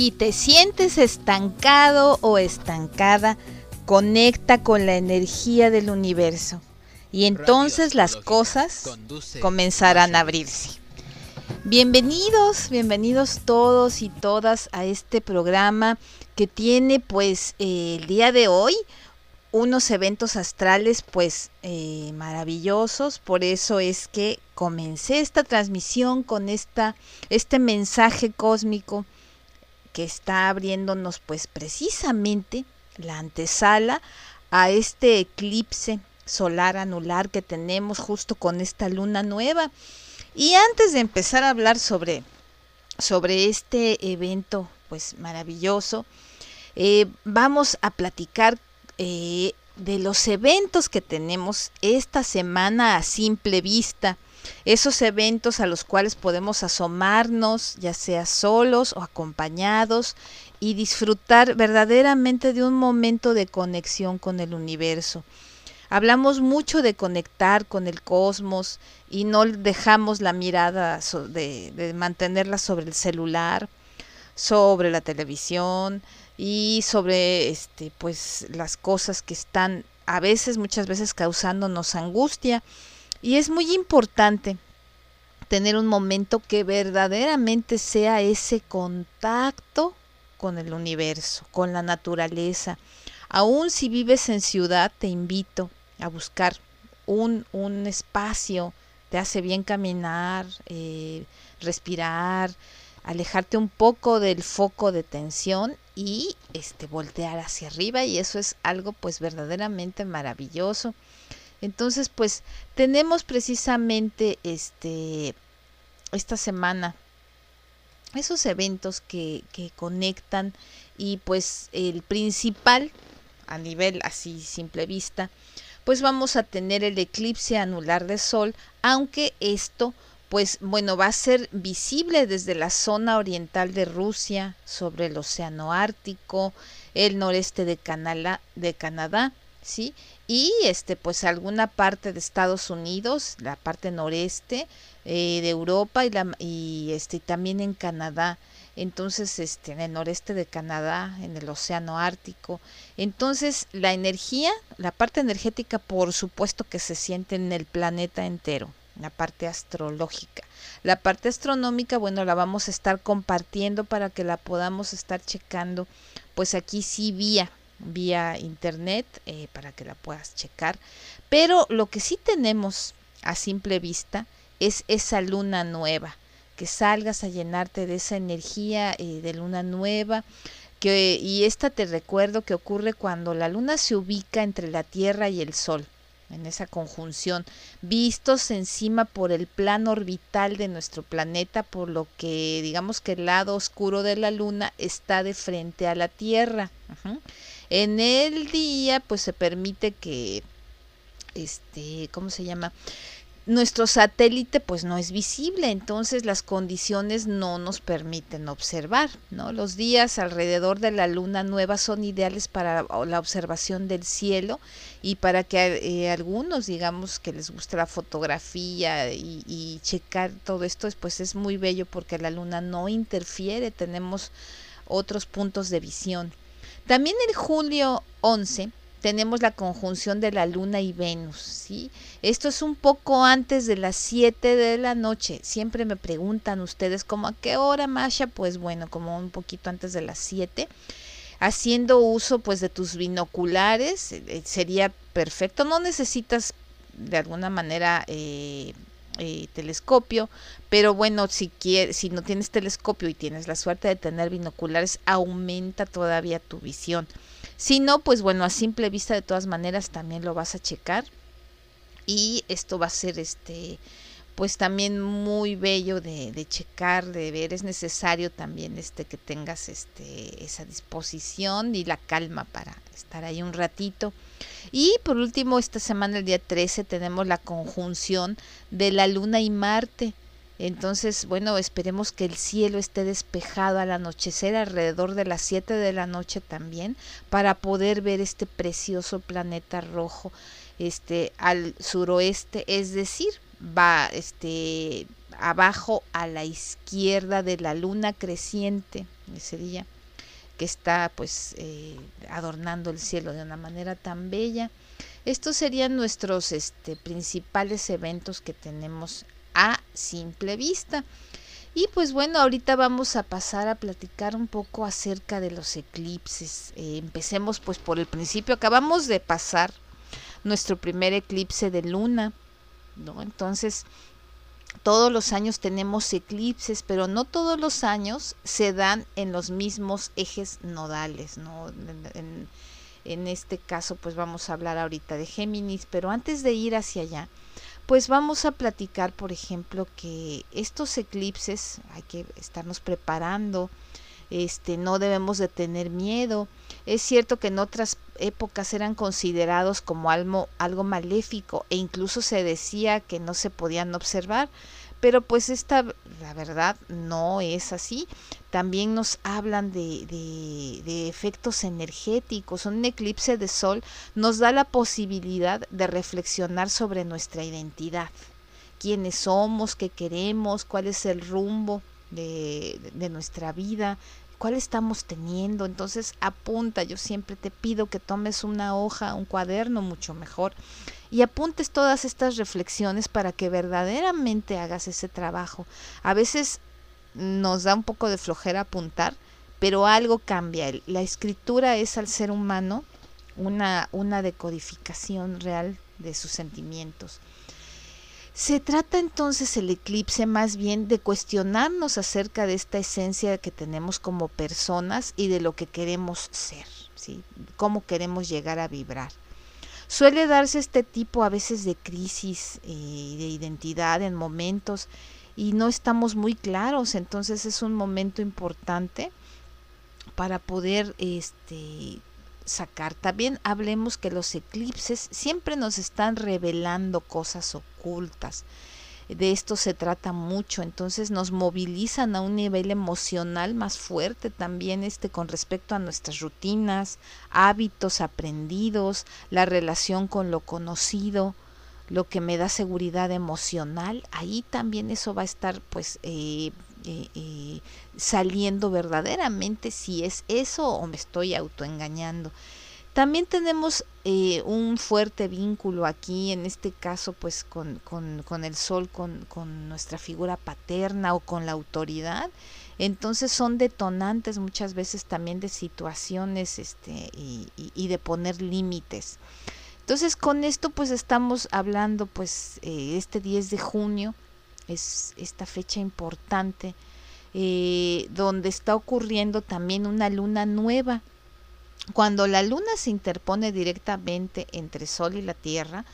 Si te sientes estancado o estancada, conecta con la energía del universo y entonces las cosas comenzarán a abrirse. Bienvenidos, bienvenidos todos y todas a este programa que tiene pues eh, el día de hoy unos eventos astrales pues eh, maravillosos, por eso es que comencé esta transmisión con esta, este mensaje cósmico que está abriéndonos pues precisamente la antesala a este eclipse solar anular que tenemos justo con esta luna nueva. Y antes de empezar a hablar sobre, sobre este evento pues maravilloso, eh, vamos a platicar eh, de los eventos que tenemos esta semana a simple vista. Esos eventos a los cuales podemos asomarnos, ya sea solos o acompañados, y disfrutar verdaderamente de un momento de conexión con el universo. Hablamos mucho de conectar con el cosmos y no dejamos la mirada de, mantenerla sobre el celular, sobre la televisión y sobre este pues las cosas que están a veces muchas veces causándonos angustia y es muy importante tener un momento que verdaderamente sea ese contacto con el universo, con la naturaleza. Aún si vives en ciudad, te invito a buscar un, un espacio, te hace bien caminar, eh, respirar, alejarte un poco del foco de tensión y este voltear hacia arriba y eso es algo pues verdaderamente maravilloso. Entonces, pues tenemos precisamente este esta semana esos eventos que, que conectan y pues el principal a nivel así simple vista, pues vamos a tener el eclipse anular de sol, aunque esto pues bueno, va a ser visible desde la zona oriental de Rusia, sobre el Océano Ártico, el noreste de Canadá, de Canadá ¿sí? Y este, pues alguna parte de Estados Unidos, la parte noreste eh, de Europa y, la, y este, también en Canadá. Entonces, este, en el noreste de Canadá, en el Océano Ártico. Entonces, la energía, la parte energética, por supuesto que se siente en el planeta entero la parte astrológica. La parte astronómica, bueno, la vamos a estar compartiendo para que la podamos estar checando, pues aquí sí vía, vía internet, eh, para que la puedas checar. Pero lo que sí tenemos a simple vista es esa luna nueva, que salgas a llenarte de esa energía eh, de luna nueva. Que, y esta te recuerdo que ocurre cuando la luna se ubica entre la Tierra y el Sol en esa conjunción, vistos encima por el plano orbital de nuestro planeta, por lo que digamos que el lado oscuro de la luna está de frente a la Tierra. En el día, pues se permite que, este, ¿cómo se llama? nuestro satélite pues no es visible, entonces las condiciones no nos permiten observar, ¿no? Los días alrededor de la luna nueva son ideales para la observación del cielo y para que eh, algunos, digamos, que les gusta la fotografía y, y checar todo esto, pues es muy bello porque la luna no interfiere, tenemos otros puntos de visión. También el julio 11 tenemos la conjunción de la Luna y Venus, ¿sí? Esto es un poco antes de las 7 de la noche. Siempre me preguntan ustedes como a qué hora, Masha? Pues bueno, como un poquito antes de las 7. Haciendo uso pues de tus binoculares eh, sería perfecto. No necesitas de alguna manera eh, eh, telescopio, pero bueno, si quieres, si no tienes telescopio y tienes la suerte de tener binoculares, aumenta todavía tu visión. Si no, pues bueno, a simple vista de todas maneras también lo vas a checar. Y esto va a ser este pues también muy bello de, de, checar, de ver. Es necesario también este que tengas este esa disposición y la calma para estar ahí un ratito. Y por último, esta semana, el día 13, tenemos la conjunción de la Luna y Marte. Entonces, bueno, esperemos que el cielo esté despejado al anochecer, alrededor de las 7 de la noche también, para poder ver este precioso planeta rojo este, al suroeste, es decir, va este, abajo a la izquierda de la luna creciente, ese día, que está pues eh, adornando el cielo de una manera tan bella. Estos serían nuestros este, principales eventos que tenemos a simple vista. Y pues bueno, ahorita vamos a pasar a platicar un poco acerca de los eclipses. Eh, empecemos pues por el principio. Acabamos de pasar nuestro primer eclipse de luna, Entonces, todos los años tenemos eclipses, pero no todos los años se dan en los mismos ejes nodales, ¿no? En, en este caso, pues vamos a hablar ahorita de Géminis, pero antes de ir hacia allá, pues vamos a platicar, por ejemplo, que estos eclipses hay que estarnos preparando, este, no debemos de tener miedo. Es cierto que en otras épocas eran considerados como algo, maléfico e incluso se decía que no se podían observar, pero pues esta, la verdad, no es así. También nos hablan de, de, efectos energéticos. Un eclipse de sol nos da la posibilidad de reflexionar sobre nuestra identidad. Quiénes somos, qué queremos, cuál es el rumbo de nuestra vida, cuál estamos teniendo. Entonces apunta, yo siempre te pido que tomes una hoja, un cuaderno mucho mejor y apuntes todas estas reflexiones para que verdaderamente hagas ese trabajo. A veces nos da un poco de flojera apuntar, pero algo cambia. La escritura es al ser humano una, una decodificación real de sus sentimientos. Se trata entonces el eclipse más bien de cuestionarnos acerca de esta esencia que tenemos como personas y de lo que queremos ser, ¿sí? cómo queremos llegar a vibrar. Suele darse este tipo a veces de crisis eh, de identidad en momentos y no estamos muy claros, entonces es un momento importante para poder este sacar. También hablemos que los eclipses siempre nos están revelando cosas ocultas. De esto se trata mucho, entonces nos movilizan a un nivel emocional más fuerte también este con respecto a nuestras rutinas, hábitos aprendidos, la relación con lo conocido, lo que me da seguridad emocional, ahí también eso va a estar pues eh, saliendo verdaderamente si es eso o me estoy autoengañando. También tenemos eh, un fuerte vínculo aquí, en este caso, pues con, con, el sol, con, con, nuestra figura paterna o con la autoridad. Entonces son detonantes muchas veces también de situaciones este, y, y, de poner límites. Entonces con esto pues estamos hablando pues eh, este 10 de junio, es esta fecha importante, eh, donde está ocurriendo también una luna nueva cuando la luna se interpone directamente entre Sol y la Tierra,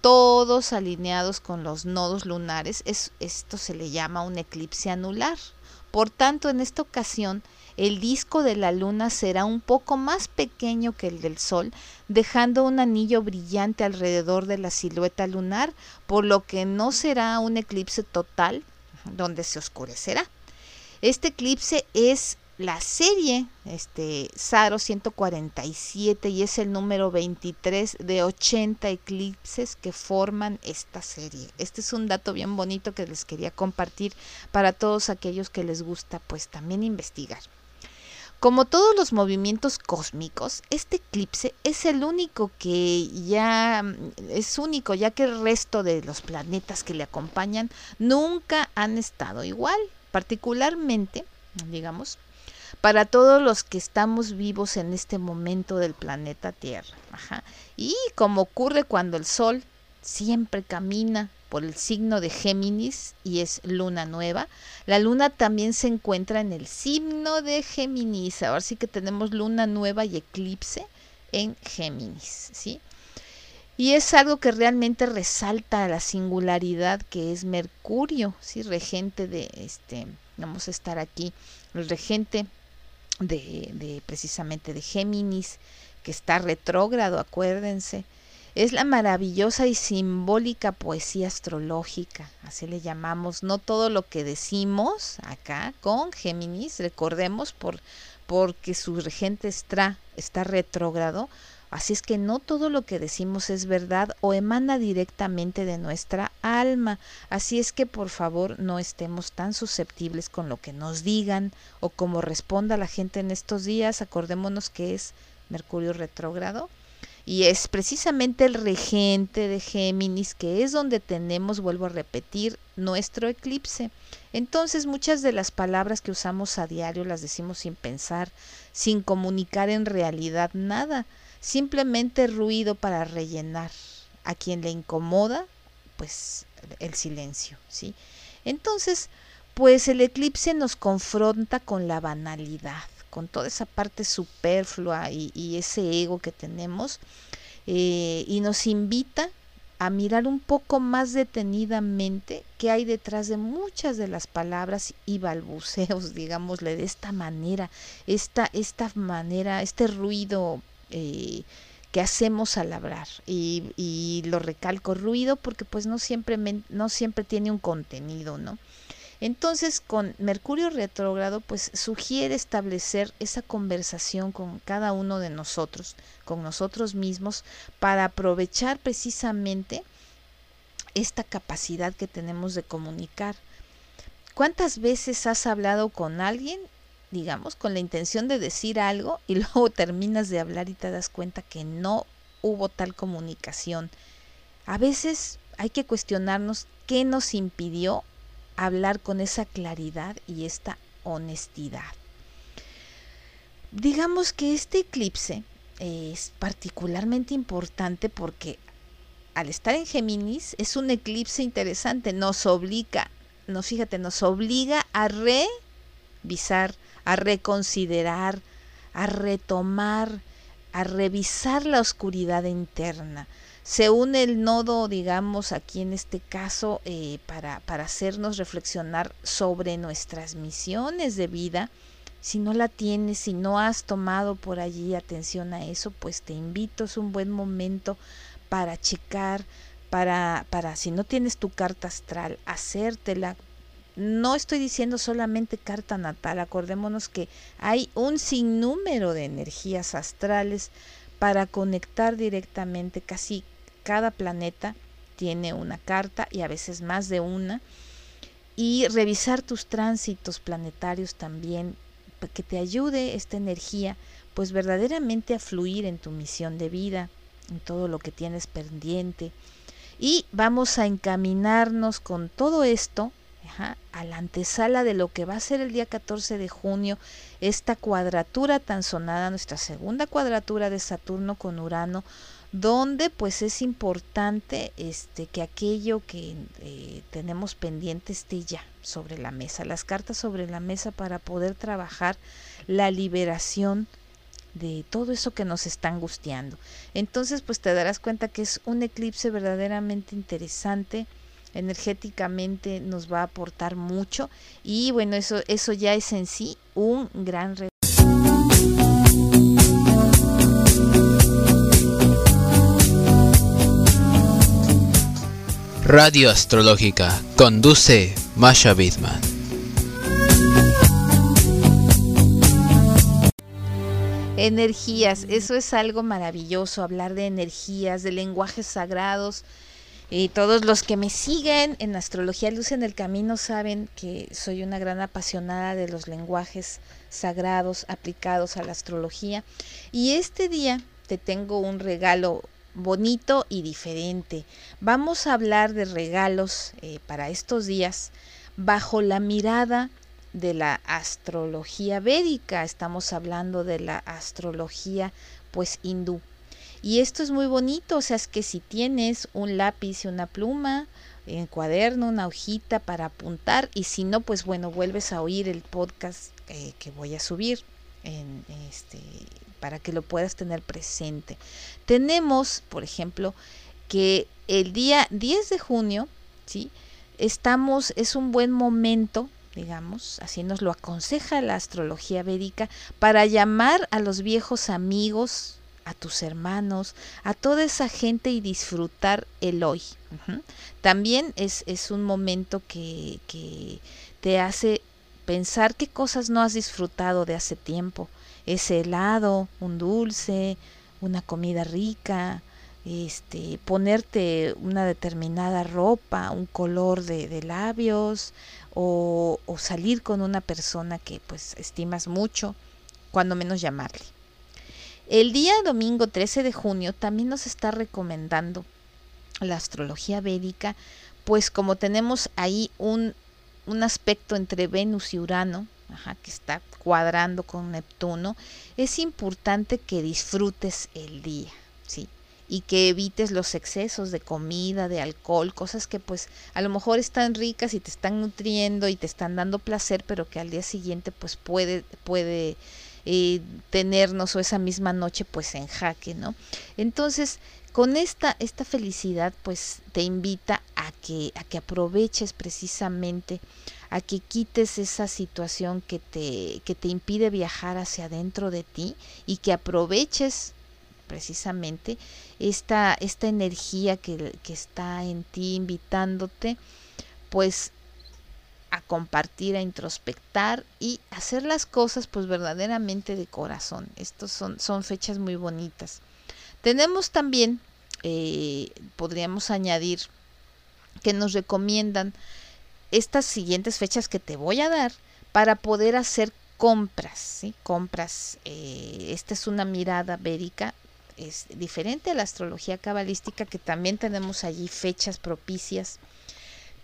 todos alineados con los nodos lunares, es, esto se le llama un eclipse anular. Por tanto, en esta ocasión, el disco de la luna será un poco más pequeño que el del Sol, dejando un anillo brillante alrededor de la silueta lunar, por lo que no será un eclipse total donde se oscurecerá. Este eclipse es la serie este Saro 147 y es el número 23 de 80 eclipses que forman esta serie. Este es un dato bien bonito que les quería compartir para todos aquellos que les gusta pues también investigar. Como todos los movimientos cósmicos, este eclipse es el único que ya es único, ya que el resto de los planetas que le acompañan nunca han estado igual, particularmente, digamos, para todos los que estamos vivos en este momento del planeta Tierra. Y como ocurre cuando el Sol siempre camina por el signo de Géminis y es luna nueva, la luna también se encuentra en el signo de Géminis. Ahora sí que tenemos luna nueva y eclipse en Géminis, ¿sí? Y es algo que realmente resalta la singularidad que es Mercurio, sí, regente de este, vamos a estar aquí, el regente de, de precisamente de Géminis, que está retrógrado, acuérdense. Es la maravillosa y simbólica poesía astrológica, así le llamamos. No todo lo que decimos acá con Géminis, recordemos por porque su regente está, está retrógrado, Así es que no todo lo que decimos es verdad o emana directamente de nuestra alma. Así es que por favor no estemos tan susceptibles con lo que nos digan o como responda la gente en estos días. Acordémonos que es Mercurio retrógrado y es precisamente el regente de Géminis que es donde tenemos, vuelvo a repetir, nuestro eclipse. Entonces muchas de las palabras que usamos a diario las decimos sin pensar, sin comunicar en realidad nada simplemente ruido para rellenar. A quien le incomoda, pues el silencio, ¿sí? Entonces, pues el eclipse nos confronta con la banalidad, con toda esa parte superflua y, ese ego que tenemos, eh, y nos invita a mirar un poco más detenidamente qué hay detrás de muchas de las palabras y balbuceos, digámosle, de esta manera, esta, esta manera, este ruido eh, que hacemos al hablar. Y, y, lo recalco ruido porque pues no siempre no siempre tiene un contenido no entonces con Mercurio retrógrado pues sugiere establecer esa conversación con cada uno de nosotros con nosotros mismos para aprovechar precisamente esta capacidad que tenemos de comunicar ¿Cuántas veces has hablado con alguien digamos, con la intención de decir algo y luego terminas de hablar y te das cuenta que no hubo tal comunicación. A veces hay que cuestionarnos qué nos impidió hablar con esa claridad y esta honestidad. Digamos que este eclipse es particularmente importante porque al estar en Géminis es un eclipse interesante, nos obliga, no fíjate, nos obliga a revisar a reconsiderar, a retomar, a revisar la oscuridad interna. Se une el nodo, digamos, aquí en este caso, eh, para, para hacernos reflexionar sobre nuestras misiones de vida. Si no la tienes, si no has tomado por allí atención a eso, pues te invito, es un buen momento para checar, para, para si no tienes tu carta astral, hacértela, no estoy diciendo solamente carta natal, acordémonos que hay un sinnúmero de energías astrales para conectar directamente, casi cada planeta tiene una carta y a veces más de una, y revisar tus tránsitos planetarios también, que te ayude esta energía pues verdaderamente a fluir en tu misión de vida, en todo lo que tienes pendiente. Y vamos a encaminarnos con todo esto a la antesala de lo que va a ser el día 14 de junio, esta cuadratura tan sonada, nuestra segunda cuadratura de Saturno con Urano, donde pues es importante este, que aquello que eh, tenemos pendiente esté ya sobre la mesa, las cartas sobre la mesa para poder trabajar la liberación de todo eso que nos está angustiando. Entonces pues te darás cuenta que es un eclipse verdaderamente interesante, energéticamente nos va a aportar mucho y bueno, eso, eso ya es en sí un gran Radio Astrológica conduce Masha Bidman. Energías, eso es algo maravilloso, hablar de energías, de lenguajes sagrados, y todos los que me siguen en Astrología Luz en el Camino saben que soy una gran apasionada de los lenguajes sagrados aplicados a la astrología. Y este día te tengo un regalo bonito y diferente. Vamos a hablar de regalos eh, para estos días bajo la mirada de la astrología védica. Estamos hablando de la astrología pues hindú. Y esto es muy bonito, o sea, es que si tienes un lápiz y una pluma, en cuaderno, una hojita para apuntar, y si no, pues bueno, vuelves a oír el podcast eh, que voy a subir en este para que lo puedas tener presente. Tenemos, por ejemplo, que el día 10 de junio, ¿sí? Estamos, es un buen momento, digamos, así nos lo aconseja la astrología védica, para llamar a los viejos amigos, a tus hermanos, a toda esa gente y disfrutar el hoy. También es, es, un momento que, que te hace pensar qué cosas no has disfrutado de hace tiempo. Ese helado, un dulce, una comida rica, este, ponerte una determinada ropa, un color de, labios o, o, salir con una persona que pues estimas mucho, cuando menos llamarle. El día domingo 13 de junio también nos está recomendando la astrología védica, pues como tenemos ahí un, un aspecto entre Venus y Urano, que está cuadrando con Neptuno, es importante que disfrutes el día, ¿sí? y que evites los excesos de comida, de alcohol, cosas que pues a lo mejor están ricas y te están nutriendo y te están dando placer, pero que al día siguiente pues puede, puede eh, tenernos o esa misma noche pues en jaque, ¿no? Entonces, con esta, esta felicidad pues te invita a que, a que aproveches precisamente, a que quites esa situación que te, que te impide viajar hacia adentro de ti y que aproveches precisamente esta, esta energía que, que está en ti invitándote, pues a compartir, a introspectar y hacer las cosas pues verdaderamente de corazón. Estos son, son fechas muy bonitas. Tenemos también, eh, podríamos añadir, que nos recomiendan estas siguientes fechas que te voy a dar para poder hacer compras, ¿sí? compras. Eh, esta es una mirada védica es diferente a la astrología cabalística, que también tenemos allí fechas propicias.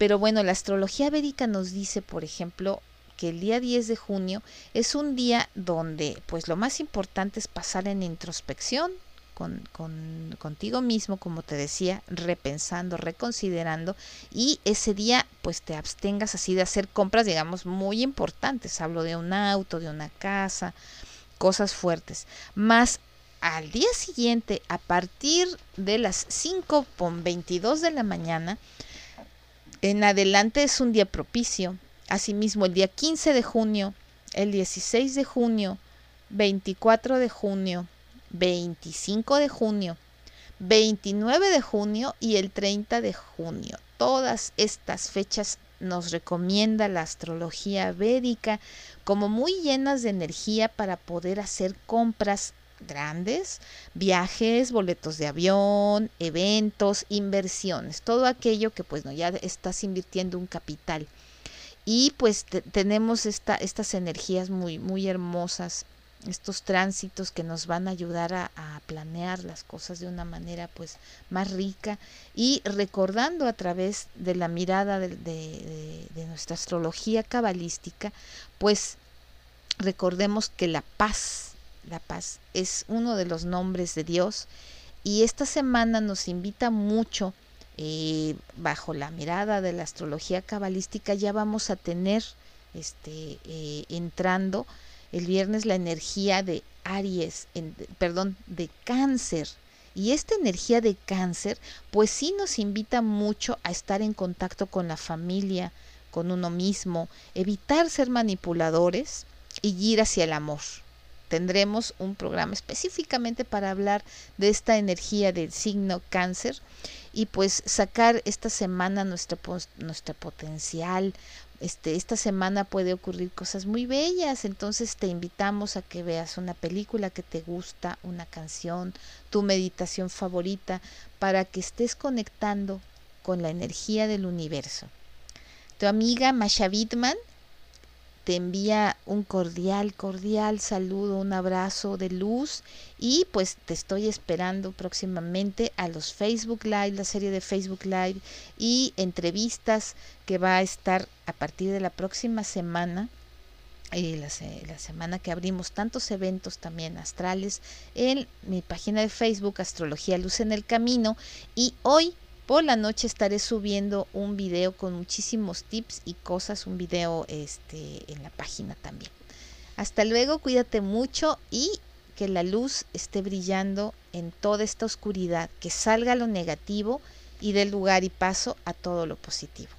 Pero bueno, la astrología védica nos dice, por ejemplo, que el día 10 de junio es un día donde pues lo más importante es pasar en introspección con, con, contigo mismo, como te decía, repensando, reconsiderando y ese día pues te abstengas así de hacer compras, digamos, muy importantes. Hablo de un auto, de una casa, cosas fuertes. Más al día siguiente, a partir de las 5.22 de la mañana, en adelante es un día propicio. Asimismo, el día 15 de junio, el 16 de junio, 24 de junio, 25 de junio, 29 de junio y el 30 de junio. Todas estas fechas nos recomienda la astrología védica como muy llenas de energía para poder hacer compras grandes, viajes, boletos de avión, eventos, inversiones, todo aquello que pues no ya estás invirtiendo un capital. Y pues tenemos esta, estas energías muy, muy hermosas, estos tránsitos que nos van a ayudar a, planear las cosas de una manera pues más rica y recordando a través de la mirada de, de nuestra astrología cabalística, pues recordemos que la paz la paz es uno de los nombres de Dios y esta semana nos invita mucho eh, bajo la mirada de la astrología cabalística ya vamos a tener este eh, entrando el viernes la energía de Aries, perdón, de cáncer. Y esta energía de cáncer, pues sí nos invita mucho a estar en contacto con la familia, con uno mismo, evitar ser manipuladores y ir hacia el amor tendremos un programa específicamente para hablar de esta energía del signo cáncer y pues sacar esta semana nuestro, potencial. Este, esta semana puede ocurrir cosas muy bellas, entonces te invitamos a que veas una película que te gusta, una canción, tu meditación favorita, para que estés conectando con la energía del universo. Tu amiga Masha Wittmann te envía un cordial, cordial saludo, un abrazo de luz y pues te estoy esperando próximamente a los Facebook Live, la serie de Facebook Live y entrevistas que va a estar a partir de la próxima semana. Eh, la, la, semana que abrimos tantos eventos también astrales en mi página de Facebook Astrología Luz en el Camino y hoy por la noche estaré subiendo un video con muchísimos tips y cosas, un video este, en la página también. Hasta luego, cuídate mucho y que la luz esté brillando en toda esta oscuridad, que salga lo negativo y dé lugar y paso a todo lo positivo.